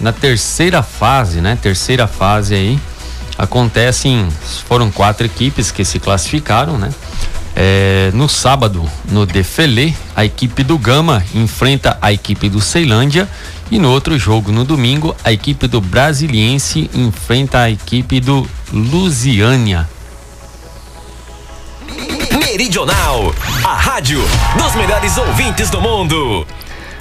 na terceira fase, né? Terceira fase aí. Acontecem, foram quatro equipes que se classificaram, né? É, no sábado, no Defele, a equipe do Gama enfrenta a equipe do Ceilândia e no outro jogo, no domingo, a equipe do Brasiliense enfrenta a equipe do Lusiânia. Meridional, a rádio dos melhores ouvintes do mundo.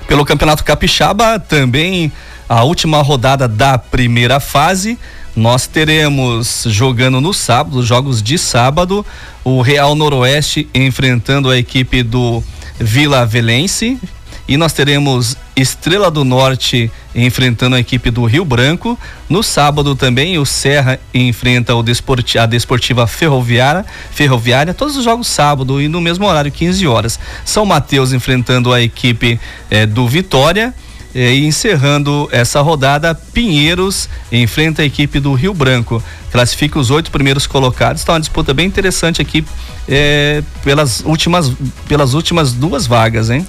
Pelo Campeonato Capixaba, também a última rodada da primeira fase. Nós teremos jogando no sábado, jogos de sábado, o Real Noroeste enfrentando a equipe do Vila Velense. E nós teremos Estrela do Norte enfrentando a equipe do Rio Branco. No sábado também o Serra enfrenta o Desporti a Desportiva Ferroviária, Ferroviária, todos os jogos sábado e no mesmo horário, 15 horas. São Mateus enfrentando a equipe eh, do Vitória. E encerrando essa rodada, Pinheiros enfrenta a equipe do Rio Branco. Classifica os oito primeiros colocados. Está uma disputa bem interessante aqui eh, pelas, últimas, pelas últimas duas vagas, hein?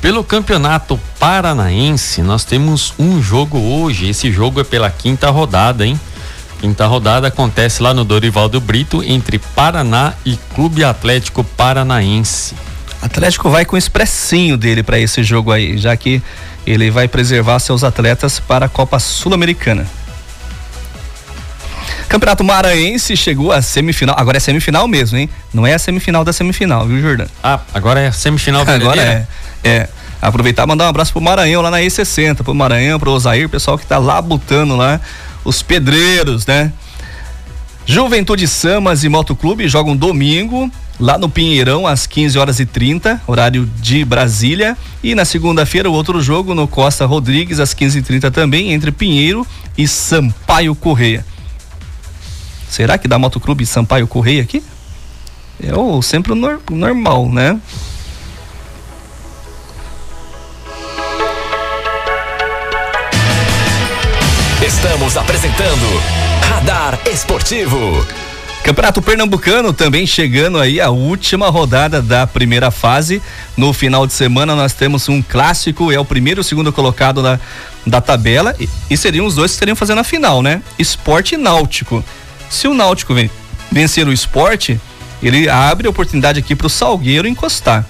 Pelo Campeonato Paranaense, nós temos um jogo hoje. Esse jogo é pela quinta rodada, hein? Quinta rodada acontece lá no Dorivaldo Brito entre Paraná e Clube Atlético Paranaense. Atlético vai com o expressinho dele para esse jogo aí, já que ele vai preservar seus atletas para a Copa Sul-Americana. Campeonato Maranhense chegou à semifinal. Agora é semifinal mesmo, hein? Não é a semifinal da semifinal, viu, Jordão? Ah, agora é semifinal Agora é. É. Aproveitar e mandar um abraço pro Maranhão lá na E60, pro Maranhão, pro Osair, pessoal que tá lá botando lá os pedreiros, né? Juventude Samas e Motoclube jogam domingo lá no Pinheirão às 15 horas e 30, horário de Brasília, e na segunda-feira o outro jogo no Costa Rodrigues às 15h30 também entre Pinheiro e Sampaio Correia. Será que dá Motoclube Sampaio Correia aqui? É o sempre nor normal, né? Estamos apresentando Radar Esportivo. Campeonato Pernambucano também chegando aí a última rodada da primeira fase. No final de semana nós temos um clássico, é o primeiro e o segundo colocado da, da tabela e, e seriam os dois que estariam fazendo a final, né? Esporte e Náutico. Se o Náutico vencer o esporte, ele abre a oportunidade aqui para o Salgueiro encostar.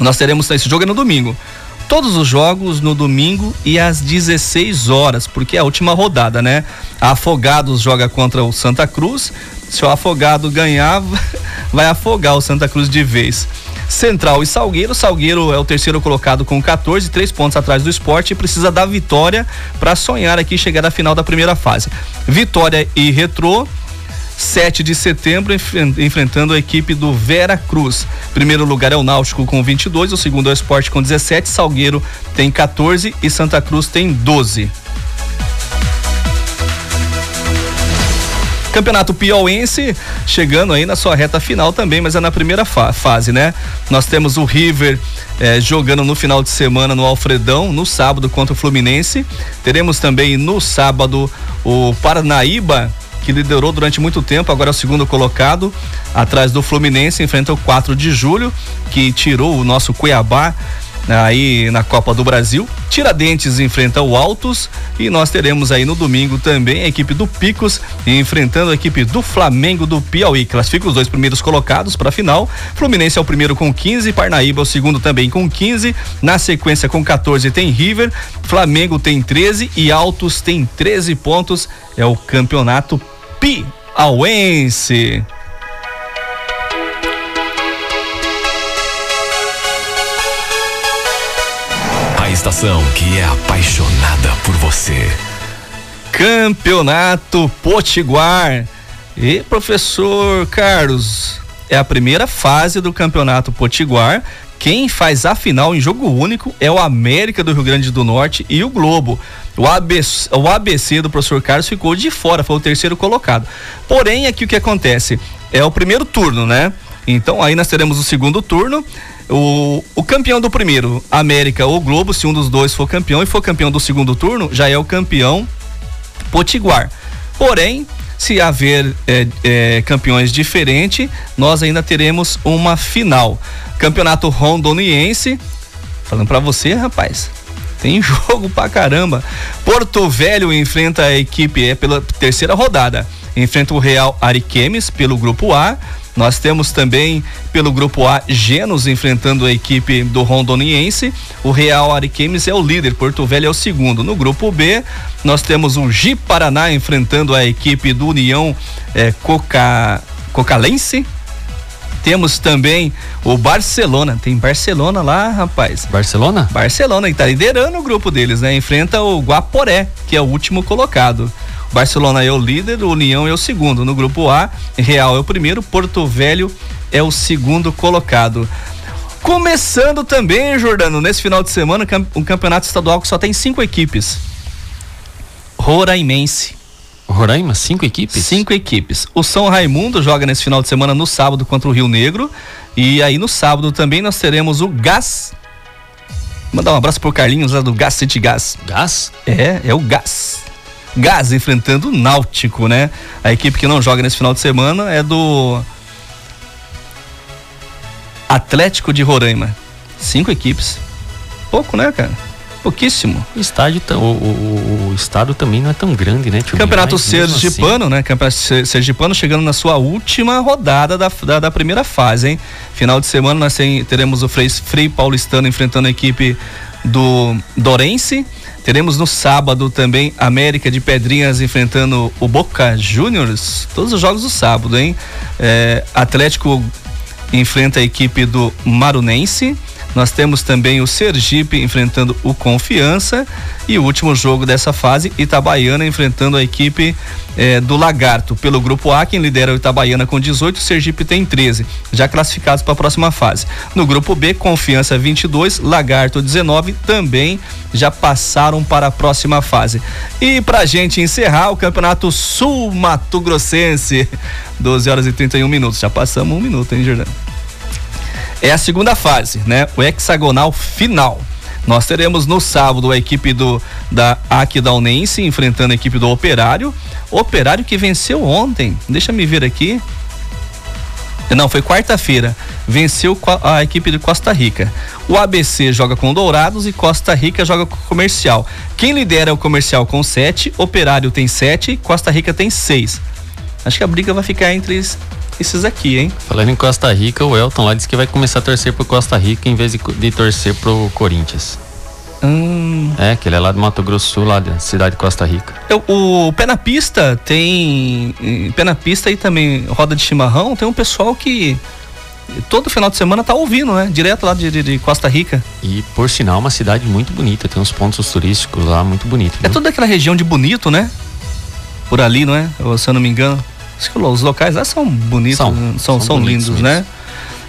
Nós teremos esse jogo é no domingo. Todos os jogos no domingo e às 16 horas, porque é a última rodada, né? Afogados joga contra o Santa Cruz. Se o Afogado ganhar, vai afogar o Santa Cruz de vez. Central e Salgueiro. Salgueiro é o terceiro colocado com 14, três pontos atrás do esporte e precisa da vitória para sonhar aqui chegar à final da primeira fase. Vitória e Retrô 7 de setembro, enfrentando a equipe do Vera Cruz. Primeiro lugar é o Náutico com 22, o segundo é o Esporte com 17, Salgueiro tem 14 e Santa Cruz tem 12. Campeonato Piauense chegando aí na sua reta final também, mas é na primeira fa fase, né? Nós temos o River eh, jogando no final de semana no Alfredão, no sábado contra o Fluminense. Teremos também no sábado o Paranaíba que liderou durante muito tempo, agora é o segundo colocado, atrás do Fluminense, enfrenta o 4 de julho, que tirou o nosso Cuiabá aí na Copa do Brasil. Tiradentes enfrenta o Altos e nós teremos aí no domingo também a equipe do Picos enfrentando a equipe do Flamengo do Piauí. Classifica os dois primeiros colocados para a final. Fluminense é o primeiro com 15, Parnaíba é o segundo também com 15. Na sequência com 14 tem River, Flamengo tem 13 e Altos tem 13 pontos. É o campeonato Piauense. A estação que é apaixonada por você. Campeonato Potiguar. E professor Carlos, é a primeira fase do Campeonato Potiguar. Quem faz a final em jogo único é o América do Rio Grande do Norte e o Globo. O ABC, o ABC do professor Carlos ficou de fora, foi o terceiro colocado. Porém, aqui o que acontece? É o primeiro turno, né? Então aí nós teremos o segundo turno. O, o campeão do primeiro, América ou Globo, se um dos dois for campeão e for campeão do segundo turno, já é o campeão Potiguar. Porém, se haver é, é, campeões diferentes, nós ainda teremos uma final. Campeonato Rondoniense, falando para você, rapaz, tem jogo pra caramba. Porto Velho enfrenta a equipe, é pela terceira rodada. Enfrenta o Real Ariquemes pelo grupo A. Nós temos também pelo grupo A Genos enfrentando a equipe do Rondoniense. O Real Ariquemes é o líder, Porto Velho é o segundo. No grupo B, nós temos o Gi Paraná enfrentando a equipe do União eh, Coca, Cocalense temos também o Barcelona. Tem Barcelona lá, rapaz. Barcelona? Barcelona, que tá liderando o grupo deles, né? Enfrenta o Guaporé, que é o último colocado. Barcelona é o líder, o União é o segundo. No grupo A, Real é o primeiro, Porto Velho é o segundo colocado. Começando também, Jordano, nesse final de semana, um campeonato estadual que só tem cinco equipes. Roraimense. Roraima, cinco equipes? Cinco equipes. O São Raimundo joga nesse final de semana no sábado contra o Rio Negro. E aí no sábado também nós teremos o Gás. Mandar um abraço pro Carlinhos lá do Gás City Gás. Gás? É, é o Gás. Gás enfrentando o Náutico, né? A equipe que não joga nesse final de semana é do Atlético de Roraima. Cinco equipes. Pouco, né, cara? Pouquíssimo. O estádio, o, o, o, estado também não é tão grande, né? Tio Campeonato Sergipano, assim. né? Campeonato Sergipano chegando na sua última rodada da, da, da, primeira fase, hein? Final de semana nós tem, teremos o Frei, Frei Paulistano enfrentando a equipe do Dorense. Teremos no sábado também América de Pedrinhas enfrentando o Boca Juniors. Todos os jogos do sábado, hein? É, Atlético enfrenta a equipe do Marunense. Nós temos também o Sergipe enfrentando o Confiança e o último jogo dessa fase, Itabaiana enfrentando a equipe eh, do Lagarto. Pelo grupo A, quem lidera o Itabaiana com 18, o Sergipe tem 13, já classificados para a próxima fase. No grupo B, Confiança 22, Lagarto 19, também já passaram para a próxima fase. E para gente encerrar o Campeonato Sul Mato Grossense, 12 horas e 31 minutos. Já passamos um minuto, hein, Jordão? É a segunda fase, né? O hexagonal final. Nós teremos no sábado a equipe do da Aquidauense enfrentando a equipe do Operário. Operário que venceu ontem. Deixa me ver aqui. Não, foi quarta-feira. Venceu a equipe de Costa Rica. O ABC joga com Dourados e Costa Rica joga com Comercial. Quem lidera o Comercial com 7, Operário tem 7, Costa Rica tem 6. Acho que a briga vai ficar entre esses aqui, hein? Falando em Costa Rica, o Elton lá disse que vai começar a torcer pro Costa Rica em vez de, de torcer pro Corinthians. Hum. É, que ele é lá do Mato Grosso Sul, lá da cidade de Costa Rica. Eu, o Pé na Pista tem. Pé na Pista e também Roda de Chimarrão, tem um pessoal que todo final de semana tá ouvindo, né? Direto lá de, de, de, Costa Rica. E por sinal, uma cidade muito bonita, tem uns pontos turísticos lá muito bonitos. É toda aquela região de bonito, né? Por ali, não é? Se eu não me engano. Os locais lá são bonitos, são, são, são, são lindos, bonitos. né?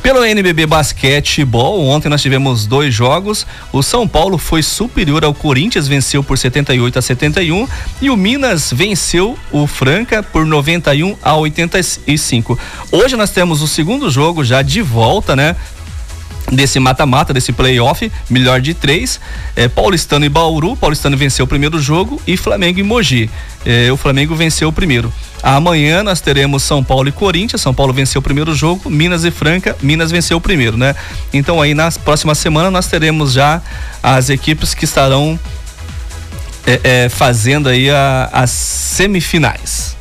Pelo NBB Basquetebol, ontem nós tivemos dois jogos. O São Paulo foi superior ao Corinthians, venceu por 78 a 71, e o Minas venceu o Franca por 91 a 85. Hoje nós temos o segundo jogo já de volta, né? Desse mata-mata, desse playoff, melhor de três. É, Paulistano e Bauru. Paulistano venceu o primeiro jogo e Flamengo e Mogi. É, o Flamengo venceu o primeiro. Amanhã nós teremos São Paulo e Corinthians. São Paulo venceu o primeiro jogo, Minas e Franca. Minas venceu o primeiro, né? Então aí na próxima semana nós teremos já as equipes que estarão é, é fazendo aí a, as semifinais.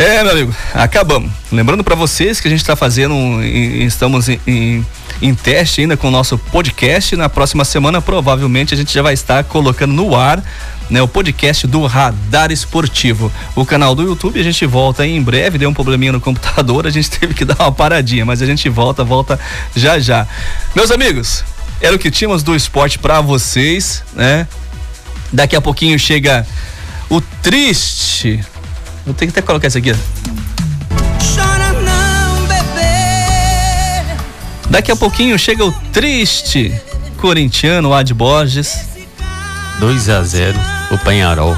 É, meu amigo, acabamos. Lembrando para vocês que a gente está fazendo, um, estamos em, em, em, teste ainda com o nosso podcast. Na próxima semana, provavelmente, a gente já vai estar colocando no ar né, o podcast do Radar Esportivo. O canal do YouTube, a gente volta em breve. Deu um probleminha no computador, a gente teve que dar uma paradinha, mas a gente volta, volta já já. Meus amigos, era o que tínhamos do esporte para vocês, né? Daqui a pouquinho chega o triste Vou ter que até colocar isso aqui, ó. Chora não, bebê. Daqui a pouquinho chega o triste corintiano Ad Borges. 2 a 0 o Penharol.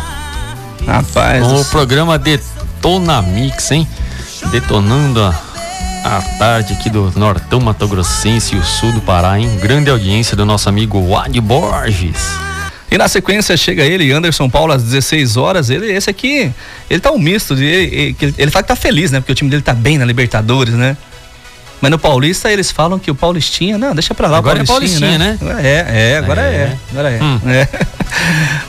Rapaz. Com o programa Detona Mix, hein? Detonando a, a tarde aqui do Nortão Mato Grossense e o sul do Pará, hein? Grande audiência do nosso amigo Ad Borges. E na sequência chega ele, Anderson Paulo, às 16 horas. Ele, esse aqui, ele tá um misto. De, ele, ele, ele fala que tá feliz, né? Porque o time dele tá bem na Libertadores, né? Mas no Paulista eles falam que o Paulistinha, não, deixa pra lá agora o Paulistinha, é Paulistinha né? É, é, agora é. é agora é. Hum. é.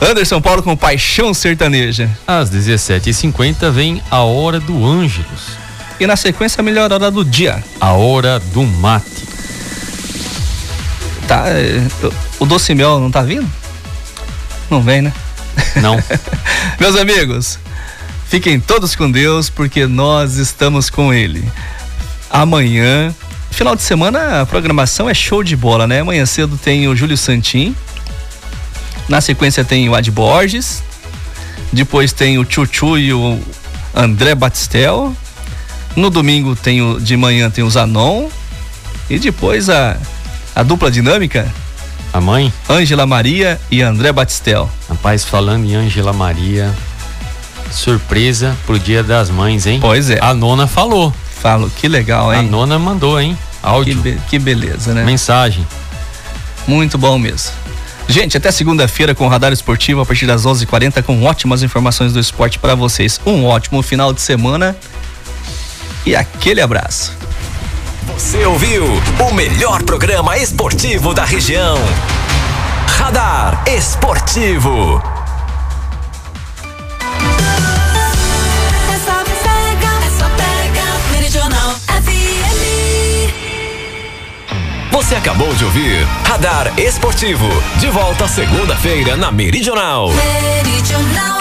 Anderson Paulo com paixão sertaneja. Às 17h50 vem a hora do Ângelos. E na sequência a melhor hora do dia. A hora do mate. Tá, é, o doce mel não tá vindo? Não vem, né? Não. Meus amigos, fiquem todos com Deus, porque nós estamos com Ele. Amanhã, final de semana, a programação é show de bola, né? Amanhã cedo tem o Júlio Santin. Na sequência tem o Ad Borges. Depois tem o Chuchu e o André Batistel. No domingo tem o de manhã tem o Zanon. E depois a, a dupla dinâmica a mãe? Ângela Maria e André Batistel. Rapaz, falando em Ângela Maria, surpresa pro Dia das Mães, hein? Pois é. A nona falou. Falo, que legal, hein? A nona mandou, hein? Áudio. Que, be que beleza, né? Mensagem. Muito bom mesmo. Gente, até segunda-feira com o Radar Esportivo a partir das 11:40 com ótimas informações do esporte para vocês. Um ótimo final de semana e aquele abraço. Você ouviu o melhor programa esportivo da região. Radar Esportivo. Você acabou de ouvir Radar Esportivo. De volta segunda-feira na Meridional. Meridional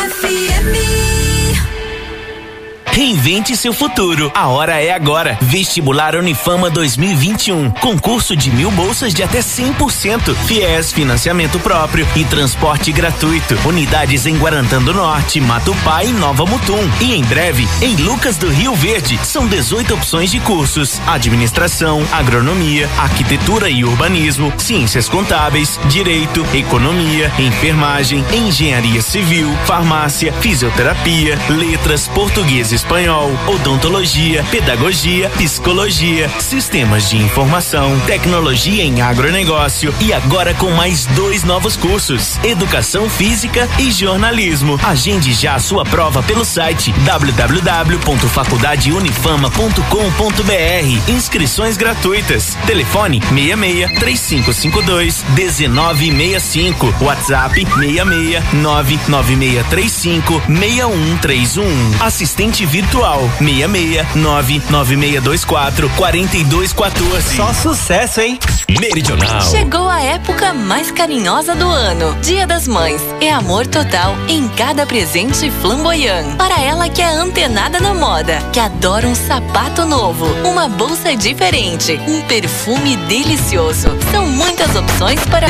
Reinvente seu futuro. A hora é agora. Vestibular Unifama 2021. Concurso de mil bolsas de até 100%. FIES, financiamento próprio e transporte gratuito. Unidades em Guarantã Norte, Matupá e Nova Mutum. E em breve, em Lucas do Rio Verde. São 18 opções de cursos: administração, agronomia, arquitetura e urbanismo, ciências contábeis, direito, economia, enfermagem, engenharia civil, farmácia, fisioterapia, letras, português e espanhol, odontologia, pedagogia, psicologia, sistemas de informação, tecnologia em agronegócio e agora com mais dois novos cursos: educação física e jornalismo. Agende já a sua prova pelo site www.faculdadeunifama.com.br. Inscrições gratuitas. Telefone 66 3552 1965. WhatsApp 66 99635 6131. Assistente virtual 66 99624 4214. Só sucesso, hein? Meridional. Chegou a época mais carinhosa do ano. Dia das Mães. É amor total em cada presente flamboyant. Para ela que é antenada na moda, que adora um sapato novo, uma bolsa diferente, um perfume delicioso. São muitas opções para